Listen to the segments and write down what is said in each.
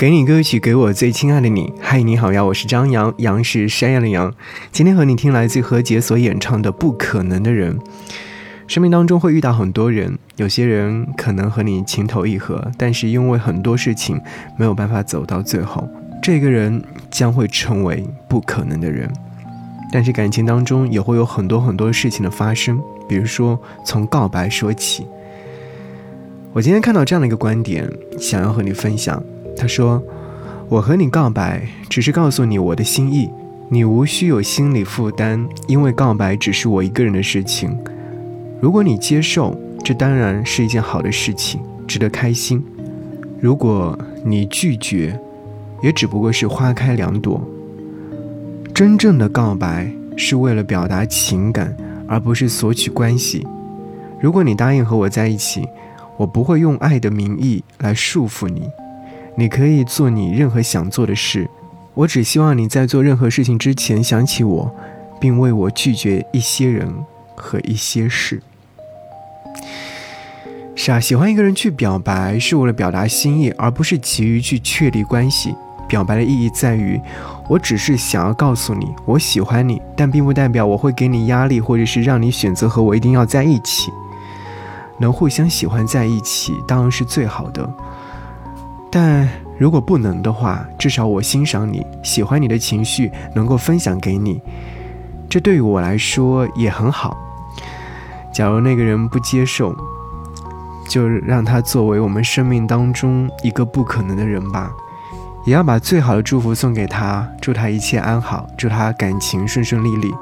给你歌曲，给我最亲爱的你。嗨，你好呀，我是张扬，杨是山羊的羊。今天和你听来自何洁所演唱的《不可能的人》。生命当中会遇到很多人，有些人可能和你情投意合，但是因为很多事情没有办法走到最后，这个人将会成为不可能的人。但是感情当中也会有很多很多事情的发生，比如说从告白说起。我今天看到这样的一个观点，想要和你分享。他说：“我和你告白，只是告诉你我的心意，你无需有心理负担，因为告白只是我一个人的事情。如果你接受，这当然是一件好的事情，值得开心；如果你拒绝，也只不过是花开两朵。真正的告白是为了表达情感，而不是索取关系。如果你答应和我在一起，我不会用爱的名义来束缚你。”你可以做你任何想做的事，我只希望你在做任何事情之前想起我，并为我拒绝一些人和一些事。是啊，喜欢一个人去表白是为了表达心意，而不是急于去确立关系。表白的意义在于，我只是想要告诉你我喜欢你，但并不代表我会给你压力，或者是让你选择和我一定要在一起。能互相喜欢在一起，当然是最好的。但如果不能的话，至少我欣赏你喜欢你的情绪，能够分享给你，这对于我来说也很好。假如那个人不接受，就让他作为我们生命当中一个不可能的人吧，也要把最好的祝福送给他，祝他一切安好，祝他感情顺顺利利。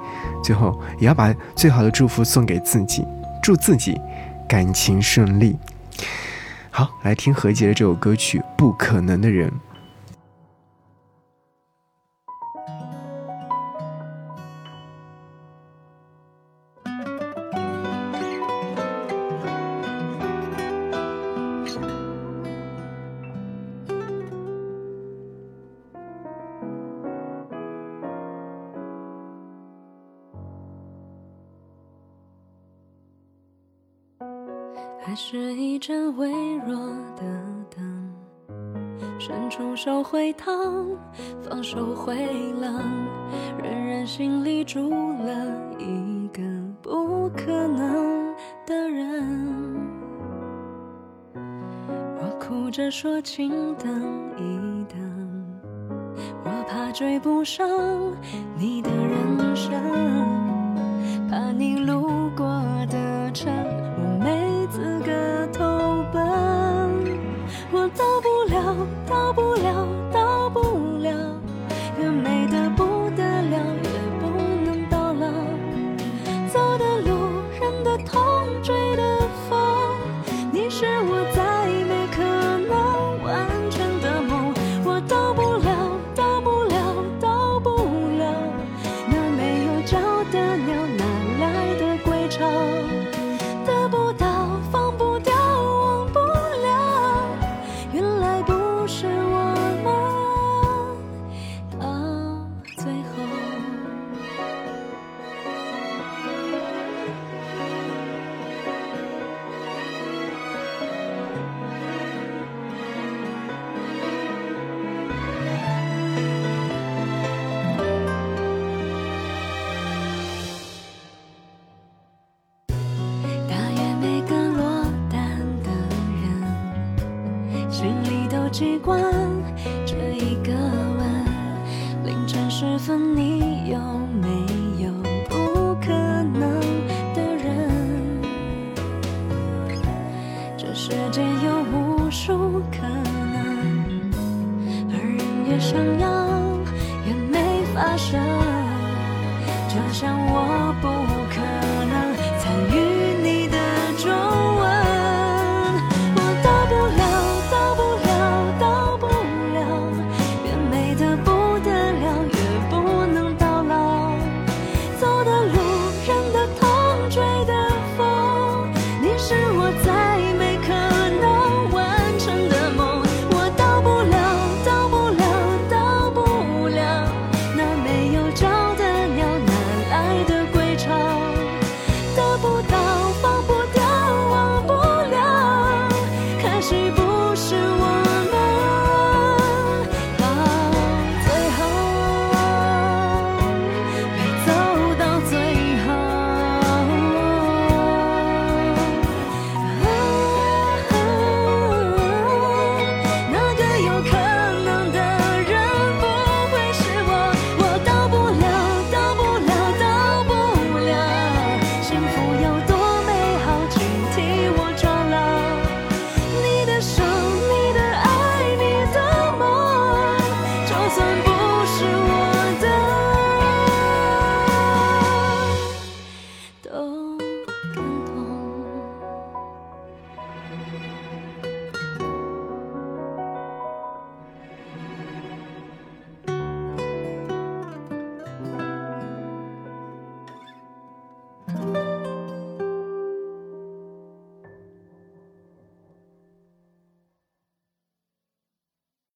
最后，也要把最好的祝福送给自己，祝自己感情顺利。好，来听何洁的这首歌曲《不可能的人》。还是一盏微弱的灯，伸出手会烫，放手会冷，仍然心里住了一个不可能的人。我哭着说，请等一等，我怕追不上你的人生，怕你路过的城。到不了，到不了，越美的不得了，越不能到老。走的路，忍的痛，追的风，你是我习惯这一个吻，凌晨时分，你有没有不可能的人？这世界有无数可能，而人越想要，越没发生。就像我不可。Oh.